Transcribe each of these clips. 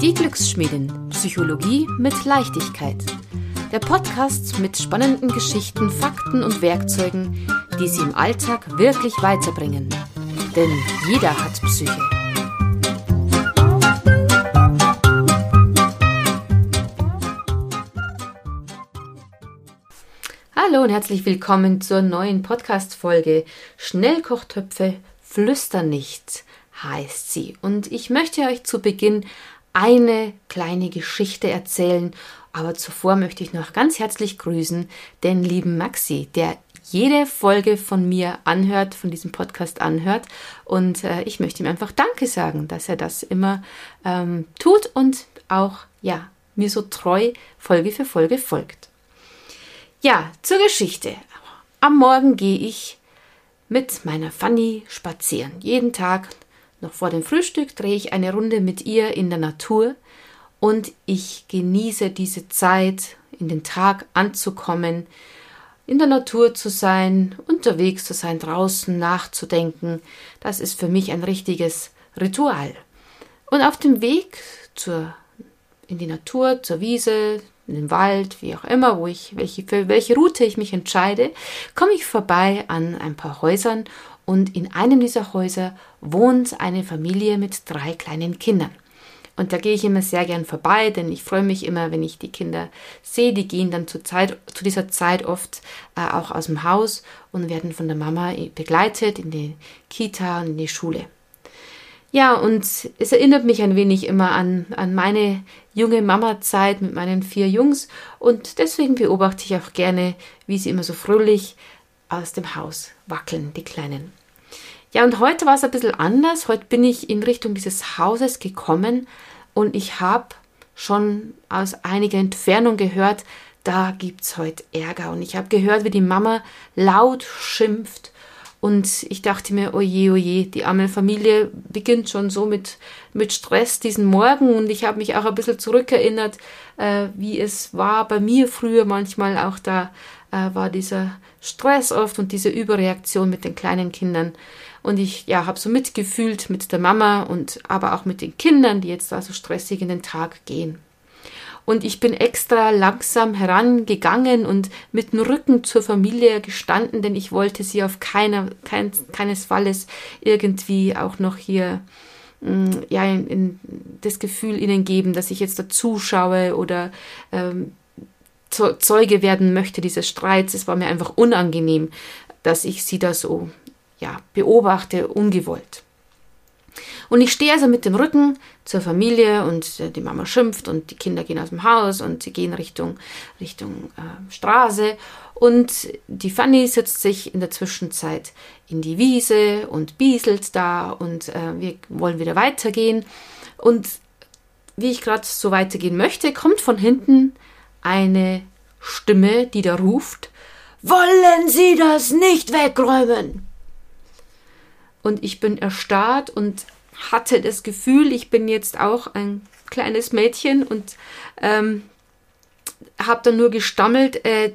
Die Glücksschmiedin. Psychologie mit Leichtigkeit. Der Podcast mit spannenden Geschichten, Fakten und Werkzeugen, die Sie im Alltag wirklich weiterbringen. Denn jeder hat Psyche. Hallo und herzlich willkommen zur neuen Podcast-Folge Schnellkochtöpfe flüstern nicht heißt sie. Und ich möchte euch zu Beginn eine kleine Geschichte erzählen, aber zuvor möchte ich noch ganz herzlich grüßen den lieben Maxi, der jede Folge von mir anhört, von diesem Podcast anhört. Und äh, ich möchte ihm einfach Danke sagen, dass er das immer ähm, tut und auch, ja, mir so treu Folge für Folge folgt. Ja, zur Geschichte. Am Morgen gehe ich mit meiner Fanny spazieren. Jeden Tag noch vor dem Frühstück drehe ich eine Runde mit ihr in der Natur und ich genieße diese Zeit, in den Tag anzukommen, in der Natur zu sein, unterwegs zu sein, draußen nachzudenken. Das ist für mich ein richtiges Ritual. Und auf dem Weg zur, in die Natur, zur Wiese, in den Wald, wie auch immer, wo ich, welche, für welche Route ich mich entscheide, komme ich vorbei an ein paar Häusern und in einem dieser Häuser wohnt eine Familie mit drei kleinen Kindern. Und da gehe ich immer sehr gern vorbei, denn ich freue mich immer, wenn ich die Kinder sehe. Die gehen dann zur Zeit, zu dieser Zeit oft äh, auch aus dem Haus und werden von der Mama begleitet in die Kita und in die Schule. Ja, und es erinnert mich ein wenig immer an, an meine junge Mama-Zeit mit meinen vier Jungs und deswegen beobachte ich auch gerne, wie sie immer so fröhlich aus dem Haus wackeln, die Kleinen. Ja, und heute war es ein bisschen anders. Heute bin ich in Richtung dieses Hauses gekommen und ich habe schon aus einiger Entfernung gehört, da gibt es heute Ärger. Und ich habe gehört, wie die Mama laut schimpft. Und ich dachte mir, oje, oje, die arme Familie beginnt schon so mit, mit Stress diesen Morgen. Und ich habe mich auch ein bisschen zurückerinnert, äh, wie es war bei mir früher manchmal auch da äh, war dieser Stress oft und diese Überreaktion mit den kleinen Kindern. Und ich ja, habe so mitgefühlt mit der Mama und aber auch mit den Kindern, die jetzt da so stressig in den Tag gehen. Und ich bin extra langsam herangegangen und mit dem Rücken zur Familie gestanden, denn ich wollte sie auf keiner, kein, keinesfalls irgendwie auch noch hier mm, ja, in, in das Gefühl ihnen geben, dass ich jetzt da zuschaue oder ähm, Zeuge werden möchte dieses Streits. Es war mir einfach unangenehm, dass ich sie da so ja, beobachte, ungewollt. Und ich stehe also mit dem Rücken zur Familie und äh, die Mama schimpft und die Kinder gehen aus dem Haus und sie gehen Richtung, Richtung äh, Straße. Und die Fanny setzt sich in der Zwischenzeit in die Wiese und bieselt da und äh, wir wollen wieder weitergehen. Und wie ich gerade so weitergehen möchte, kommt von hinten eine Stimme, die da ruft, wollen Sie das nicht wegräumen? Und ich bin erstarrt und hatte das Gefühl, ich bin jetzt auch ein kleines Mädchen und ähm, habe dann nur gestammelt, äh,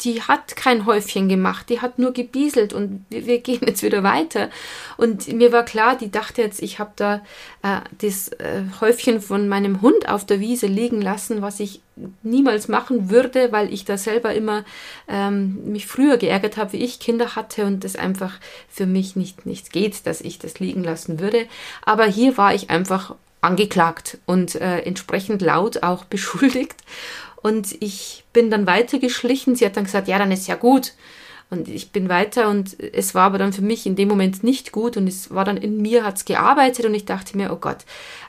die, hat kein Häufchen gemacht, die hat nur gebieselt und wir, wir gehen jetzt wieder weiter. Und mir war klar, die dachte jetzt, ich habe da äh, das äh, Häufchen von meinem Hund auf der Wiese liegen lassen, was ich niemals machen würde, weil ich da selber immer ähm, mich früher geärgert habe, wie ich Kinder hatte und das einfach für mich nicht, nicht geht, dass ich das liegen lassen würde. Aber hier war ich einfach angeklagt und äh, entsprechend laut auch beschuldigt. Und ich bin dann weitergeschlichen. Sie hat dann gesagt, ja, dann ist ja gut. Und ich bin weiter und es war aber dann für mich in dem Moment nicht gut und es war dann in mir, hat es gearbeitet und ich dachte mir, oh Gott,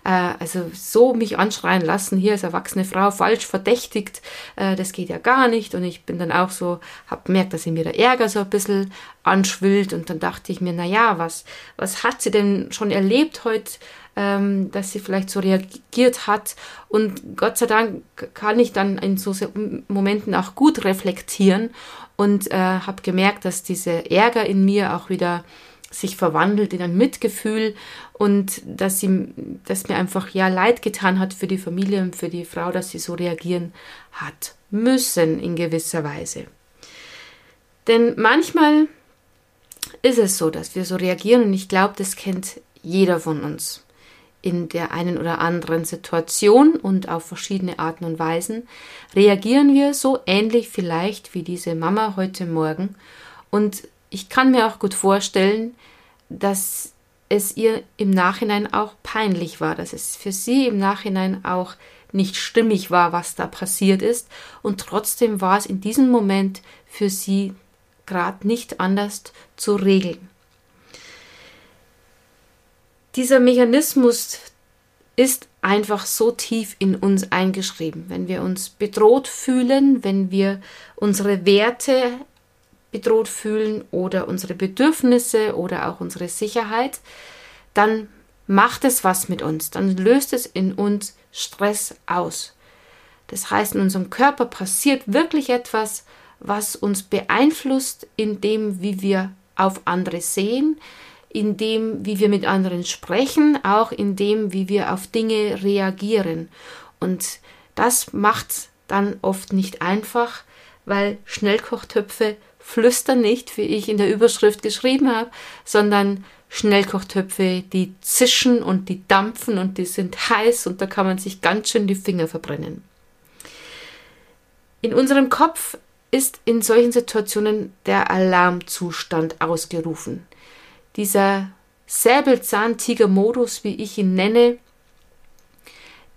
äh, also so mich anschreien lassen, hier als erwachsene Frau falsch verdächtigt, äh, das geht ja gar nicht und ich bin dann auch so, habe gemerkt, dass in mir der Ärger so ein bisschen anschwillt und dann dachte ich mir, na ja, was, was hat sie denn schon erlebt heute ähm, dass sie vielleicht so reagiert hat. Und Gott sei Dank kann ich dann in so Momenten auch gut reflektieren und äh, habe gemerkt, dass dieser Ärger in mir auch wieder sich verwandelt in ein Mitgefühl und dass sie, dass mir einfach ja leid getan hat für die Familie und für die Frau, dass sie so reagieren hat müssen in gewisser Weise. Denn manchmal ist es so, dass wir so reagieren und ich glaube, das kennt jeder von uns in der einen oder anderen Situation und auf verschiedene Arten und Weisen, reagieren wir so ähnlich vielleicht wie diese Mama heute Morgen. Und ich kann mir auch gut vorstellen, dass es ihr im Nachhinein auch peinlich war, dass es für sie im Nachhinein auch nicht stimmig war, was da passiert ist. Und trotzdem war es in diesem Moment für sie gerade nicht anders zu regeln. Dieser Mechanismus ist einfach so tief in uns eingeschrieben. Wenn wir uns bedroht fühlen, wenn wir unsere Werte bedroht fühlen oder unsere Bedürfnisse oder auch unsere Sicherheit, dann macht es was mit uns, dann löst es in uns Stress aus. Das heißt, in unserem Körper passiert wirklich etwas, was uns beeinflusst in dem, wie wir auf andere sehen, in dem, wie wir mit anderen sprechen, auch in dem, wie wir auf Dinge reagieren. Und das macht dann oft nicht einfach, weil Schnellkochtöpfe flüstern nicht, wie ich in der Überschrift geschrieben habe, sondern Schnellkochtöpfe, die zischen und die dampfen und die sind heiß und da kann man sich ganz schön die Finger verbrennen. In unserem Kopf ist in solchen Situationen der Alarmzustand ausgerufen. Dieser Säbelzahntiger-Modus, wie ich ihn nenne,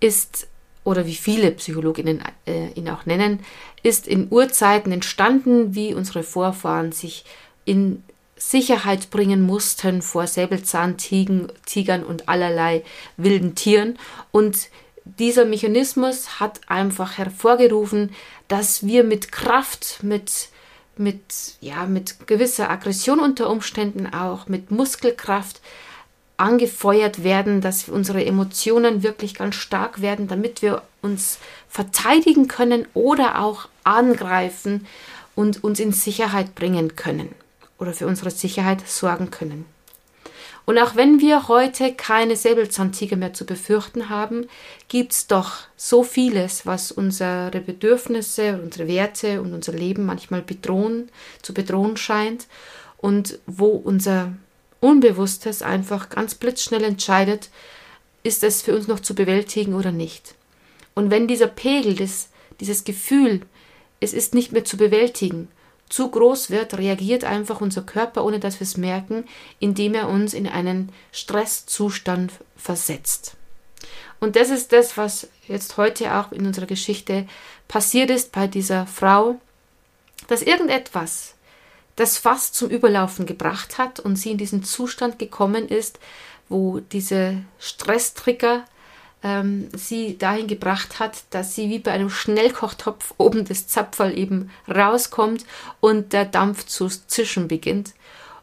ist, oder wie viele Psychologinnen äh, ihn auch nennen, ist in Urzeiten entstanden, wie unsere Vorfahren sich in Sicherheit bringen mussten vor Säbelzahntigern und allerlei wilden Tieren. Und dieser Mechanismus hat einfach hervorgerufen, dass wir mit Kraft, mit mit, ja, mit gewisser Aggression unter Umständen auch, mit Muskelkraft angefeuert werden, dass unsere Emotionen wirklich ganz stark werden, damit wir uns verteidigen können oder auch angreifen und uns in Sicherheit bringen können oder für unsere Sicherheit sorgen können. Und auch wenn wir heute keine Säbelzahntiger mehr zu befürchten haben, gibt es doch so vieles, was unsere Bedürfnisse, unsere Werte und unser Leben manchmal bedrohen, zu bedrohen scheint und wo unser Unbewusstes einfach ganz blitzschnell entscheidet, ist es für uns noch zu bewältigen oder nicht. Und wenn dieser Pegel, das, dieses Gefühl, es ist nicht mehr zu bewältigen, zu groß wird, reagiert einfach unser Körper, ohne dass wir es merken, indem er uns in einen Stresszustand versetzt. Und das ist das, was jetzt heute auch in unserer Geschichte passiert ist bei dieser Frau, dass irgendetwas das fast zum Überlaufen gebracht hat und sie in diesen Zustand gekommen ist, wo diese Stresstrigger ähm, sie dahin gebracht hat, dass sie wie bei einem Schnellkochtopf oben das Zapferl eben rauskommt und der Dampf zu zischen beginnt.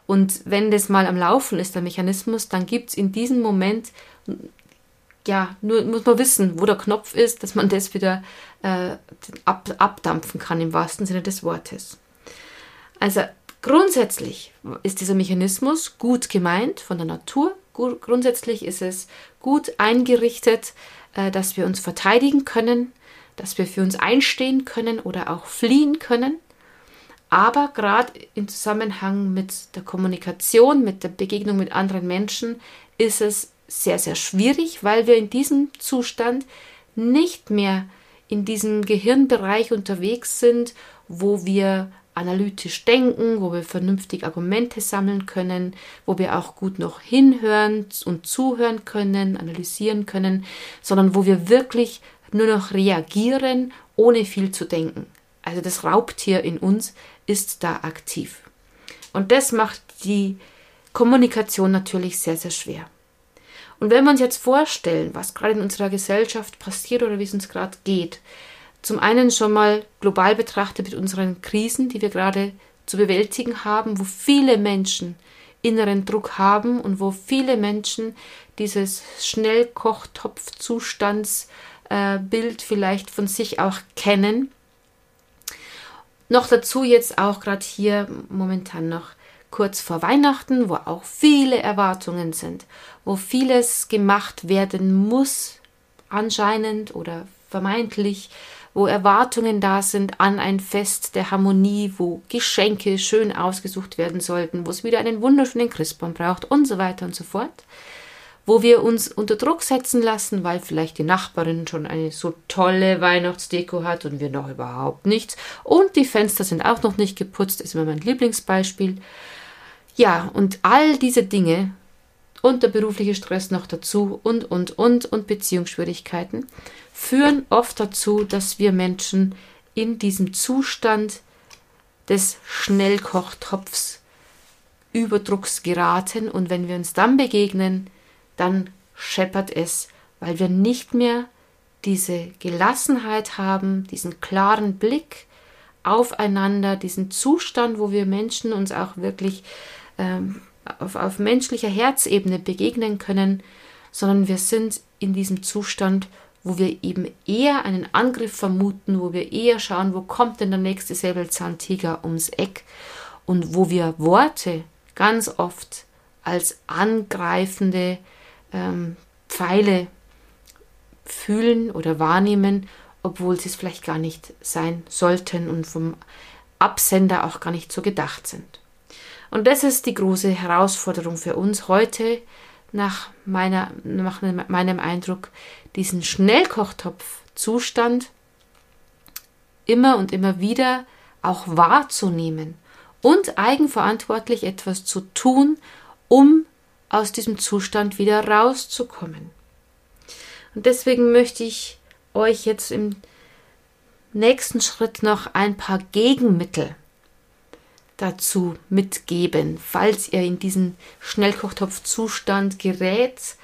Und wenn das mal am Laufen ist, der Mechanismus, dann gibt es in diesem Moment, ja, nur muss man wissen, wo der Knopf ist, dass man das wieder äh, ab, abdampfen kann im wahrsten Sinne des Wortes. Also grundsätzlich ist dieser Mechanismus gut gemeint von der Natur, grundsätzlich ist es gut eingerichtet, äh, dass wir uns verteidigen können, dass wir für uns einstehen können oder auch fliehen können. Aber gerade im Zusammenhang mit der Kommunikation, mit der Begegnung mit anderen Menschen ist es sehr, sehr schwierig, weil wir in diesem Zustand nicht mehr in diesem Gehirnbereich unterwegs sind, wo wir analytisch denken, wo wir vernünftig Argumente sammeln können, wo wir auch gut noch hinhören und zuhören können, analysieren können, sondern wo wir wirklich nur noch reagieren, ohne viel zu denken. Also das Raubtier in uns ist da aktiv. Und das macht die Kommunikation natürlich sehr, sehr schwer. Und wenn wir uns jetzt vorstellen, was gerade in unserer Gesellschaft passiert oder wie es uns gerade geht, zum einen schon mal global betrachtet mit unseren Krisen, die wir gerade zu bewältigen haben, wo viele Menschen inneren Druck haben und wo viele Menschen dieses Schnellkochtopfzustandsbild äh, vielleicht von sich auch kennen. Noch dazu jetzt auch gerade hier momentan noch kurz vor Weihnachten, wo auch viele Erwartungen sind, wo vieles gemacht werden muss, anscheinend oder vermeintlich, wo Erwartungen da sind an ein Fest der Harmonie, wo Geschenke schön ausgesucht werden sollten, wo es wieder einen wunderschönen Christbaum braucht und so weiter und so fort, wo wir uns unter Druck setzen lassen, weil vielleicht die Nachbarin schon eine so tolle Weihnachtsdeko hat und wir noch überhaupt nichts. Und die Fenster sind auch noch nicht geputzt, ist immer mein Lieblingsbeispiel. Ja, und all diese Dinge und der berufliche Stress noch dazu und, und, und und Beziehungsschwierigkeiten führen oft dazu, dass wir Menschen in diesem Zustand des Schnellkochtopfs Überdrucks geraten und wenn wir uns dann begegnen, dann scheppert es, weil wir nicht mehr diese Gelassenheit haben, diesen klaren Blick aufeinander, diesen Zustand, wo wir Menschen uns auch wirklich ähm, auf, auf menschlicher Herzebene begegnen können, sondern wir sind in diesem Zustand, wo wir eben eher einen Angriff vermuten, wo wir eher schauen, wo kommt denn der nächste Säbelzahntiger ums Eck und wo wir Worte ganz oft als angreifende ähm, Pfeile fühlen oder wahrnehmen, obwohl sie es vielleicht gar nicht sein sollten und vom Absender auch gar nicht so gedacht sind. Und das ist die große Herausforderung für uns heute, nach, meiner, nach meinem Eindruck, diesen Schnellkochtopf-Zustand immer und immer wieder auch wahrzunehmen und eigenverantwortlich etwas zu tun, um aus diesem Zustand wieder rauszukommen. Und deswegen möchte ich euch jetzt im nächsten Schritt noch ein paar Gegenmittel dazu mitgeben, falls ihr in diesen Schnellkochtopfzustand gerät,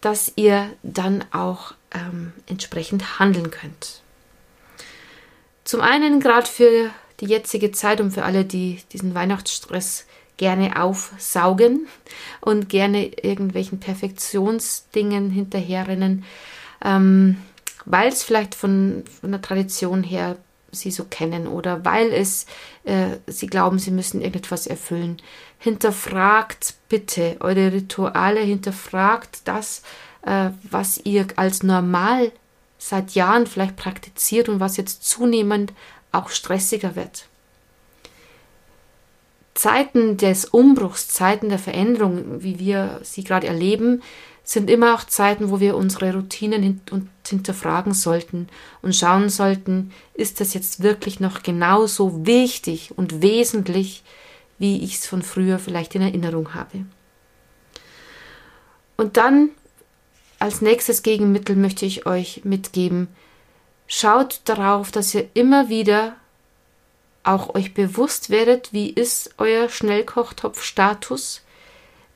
dass ihr dann auch ähm, entsprechend handeln könnt. Zum einen gerade für die jetzige Zeit und für alle, die diesen Weihnachtsstress gerne aufsaugen und gerne irgendwelchen Perfektionsdingen hinterherrennen, ähm, weil es vielleicht von, von der Tradition her sie so kennen oder weil es äh, sie glauben, sie müssen irgendetwas erfüllen. Hinterfragt bitte eure Rituale, hinterfragt das, äh, was ihr als normal seit Jahren vielleicht praktiziert und was jetzt zunehmend auch stressiger wird. Zeiten des Umbruchs, Zeiten der Veränderung, wie wir sie gerade erleben, sind immer auch Zeiten, wo wir unsere Routinen hint hinterfragen sollten und schauen sollten, ist das jetzt wirklich noch genauso wichtig und wesentlich, wie ich es von früher vielleicht in Erinnerung habe. Und dann als nächstes Gegenmittel möchte ich euch mitgeben, schaut darauf, dass ihr immer wieder auch euch bewusst werdet, wie ist euer Schnellkochtopf-Status?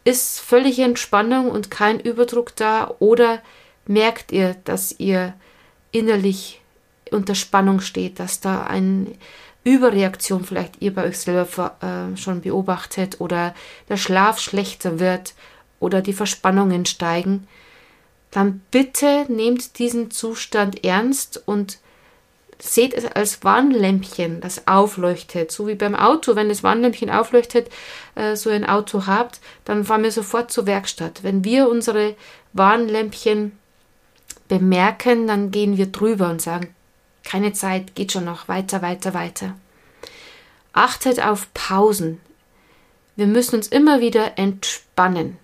Ist völlige Entspannung und kein Überdruck da? Oder merkt ihr, dass ihr innerlich unter Spannung steht, dass da eine Überreaktion vielleicht ihr bei euch selber äh, schon beobachtet oder der Schlaf schlechter wird oder die Verspannungen steigen, dann bitte nehmt diesen Zustand ernst und seht es als Warnlämpchen, das aufleuchtet. So wie beim Auto, wenn das Warnlämpchen aufleuchtet, äh, so ein Auto habt, dann fahren wir sofort zur Werkstatt. Wenn wir unsere Warnlämpchen bemerken, dann gehen wir drüber und sagen, keine Zeit, geht schon noch, weiter, weiter, weiter. Achtet auf Pausen. Wir müssen uns immer wieder entspannen.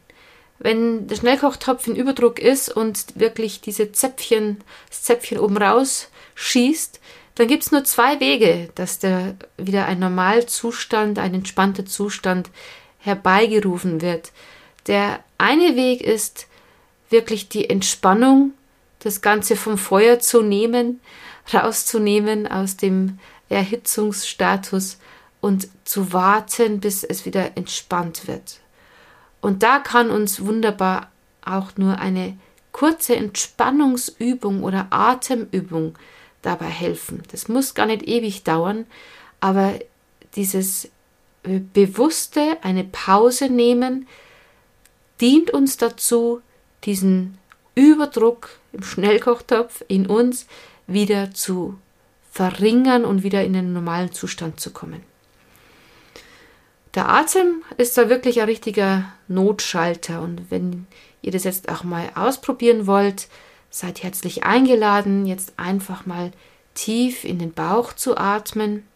Wenn der Schnellkochtopf in Überdruck ist und wirklich diese Zäpfchen, das Zäpfchen oben raus schießt, dann gibt es nur zwei Wege, dass der wieder ein Normalzustand, ein entspannter Zustand herbeigerufen wird. Der eine Weg ist wirklich die Entspannung, das Ganze vom Feuer zu nehmen, rauszunehmen aus dem Erhitzungsstatus und zu warten, bis es wieder entspannt wird. Und da kann uns wunderbar auch nur eine kurze Entspannungsübung oder Atemübung dabei helfen. Das muss gar nicht ewig dauern, aber dieses äh, bewusste eine Pause nehmen dient uns dazu, diesen Überdruck im Schnellkochtopf in uns wieder zu verringern und wieder in den normalen Zustand zu kommen. Der Atem ist da wirklich ein richtiger Notschalter und wenn ihr das jetzt auch mal ausprobieren wollt, seid herzlich eingeladen, jetzt einfach mal tief in den Bauch zu atmen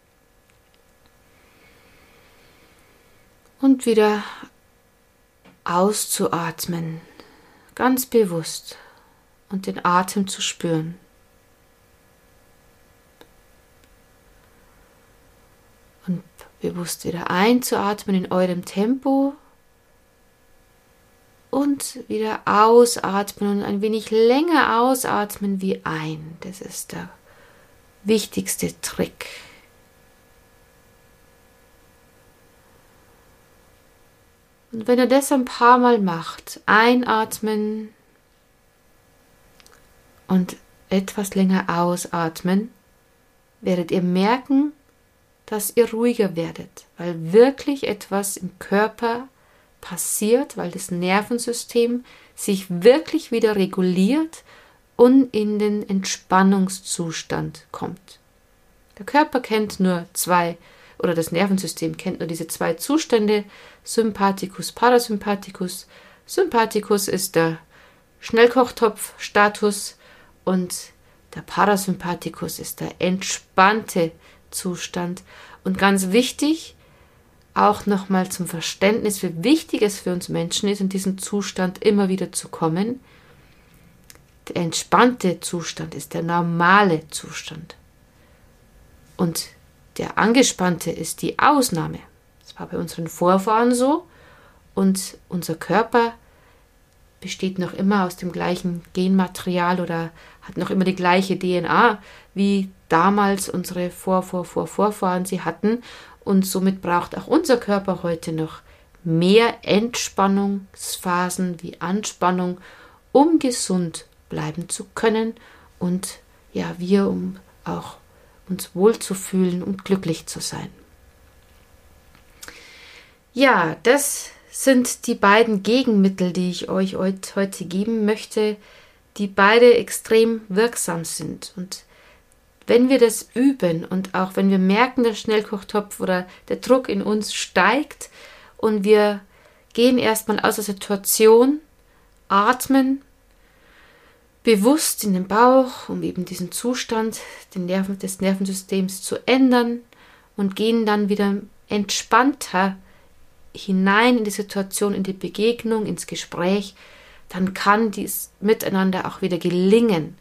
und wieder auszuatmen. ganz bewusst und den Atem zu spüren. Und bewusst wieder einzuatmen in eurem Tempo und wieder ausatmen und ein wenig länger ausatmen wie ein. Das ist der wichtigste Trick. Und wenn ihr das ein paar Mal macht, einatmen und etwas länger ausatmen, werdet ihr merken, dass ihr ruhiger werdet, weil wirklich etwas im Körper passiert, weil das Nervensystem sich wirklich wieder reguliert und in den Entspannungszustand kommt. Der Körper kennt nur zwei oder das Nervensystem kennt nur diese zwei Zustände, Sympathikus, Parasympathikus. Sympathikus ist der Schnellkochtopf-Status und der Parasympathikus ist der entspannte Zustand. Und ganz wichtig, auch nochmal zum Verständnis, wie wichtig es für uns Menschen ist, in diesen Zustand immer wieder zu kommen. Der entspannte Zustand ist der normale Zustand. Und der angespannte ist die Ausnahme. Das war bei unseren Vorfahren so. Und unser Körper besteht noch immer aus dem gleichen Genmaterial oder hat noch immer die gleiche DNA, wie damals unsere Vor, Vor, Vor, Vorfahren sie hatten. Und somit braucht auch unser Körper heute noch mehr Entspannungsphasen wie Anspannung, um gesund bleiben zu können und ja, wir, um auch uns wohlzufühlen und glücklich zu sein. Ja, das sind die beiden Gegenmittel, die ich euch heute geben möchte, die beide extrem wirksam sind. Und wenn wir das üben und auch wenn wir merken, der Schnellkochtopf oder der Druck in uns steigt und wir gehen erstmal aus der Situation, atmen bewusst in den Bauch, um eben diesen Zustand Nerven, des Nervensystems zu ändern und gehen dann wieder entspannter hinein in die Situation, in die Begegnung, ins Gespräch, dann kann dies miteinander auch wieder gelingen.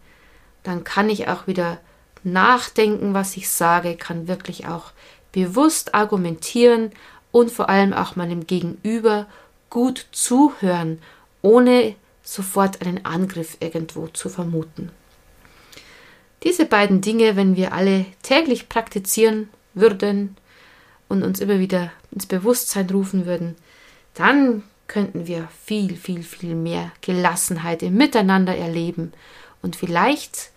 Dann kann ich auch wieder nachdenken, was ich sage, kann wirklich auch bewusst argumentieren und vor allem auch meinem Gegenüber gut zuhören, ohne sofort einen Angriff irgendwo zu vermuten. Diese beiden Dinge, wenn wir alle täglich praktizieren würden und uns immer wieder ins Bewusstsein rufen würden, dann könnten wir viel, viel, viel mehr Gelassenheit im Miteinander erleben. Und vielleicht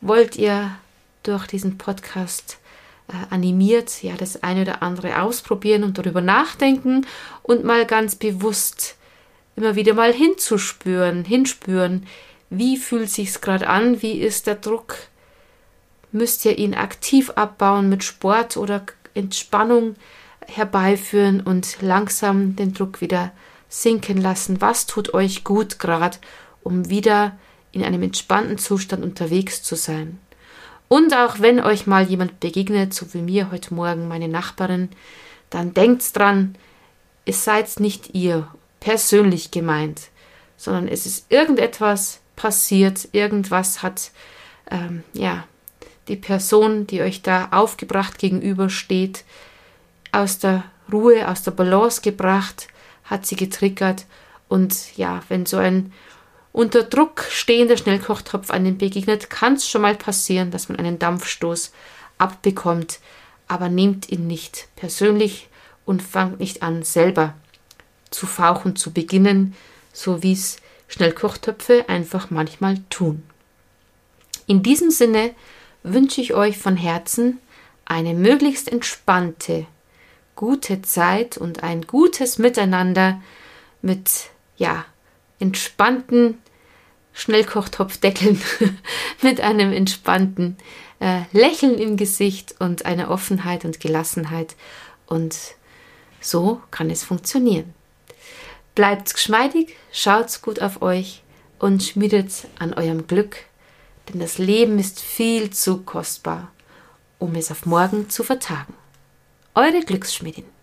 wollt ihr durch diesen Podcast äh, animiert, ja, das eine oder andere ausprobieren und darüber nachdenken und mal ganz bewusst immer wieder mal hinzuspüren, hinspüren, wie fühlt sich's gerade an, wie ist der Druck, müsst ihr ihn aktiv abbauen mit Sport oder Entspannung herbeiführen und langsam den Druck wieder sinken lassen. Was tut euch gut gerade, um wieder in einem entspannten Zustand unterwegs zu sein? Und auch wenn euch mal jemand begegnet, so wie mir heute Morgen meine Nachbarin, dann denkt dran, es seid nicht ihr persönlich gemeint, sondern es ist irgendetwas passiert, irgendwas hat, ähm, ja, die Person, die euch da aufgebracht gegenübersteht, aus der Ruhe, aus der Balance gebracht, hat sie getriggert und ja, wenn so ein unter Druck stehender Schnellkochtopf einem begegnet, kann es schon mal passieren, dass man einen Dampfstoß abbekommt, aber nehmt ihn nicht persönlich und fangt nicht an, selber zu fauchen zu beginnen, so wie es Schnellkochtöpfe einfach manchmal tun. In diesem Sinne wünsche ich euch von Herzen eine möglichst entspannte, gute Zeit und ein gutes Miteinander mit, ja, entspannten Schnellkochtopfdeckeln, mit einem entspannten äh, Lächeln im Gesicht und einer Offenheit und Gelassenheit. Und so kann es funktionieren. Bleibt geschmeidig, schaut gut auf euch und schmiedet an eurem Glück, denn das Leben ist viel zu kostbar, um es auf morgen zu vertagen. Eure Glücksschmiedin.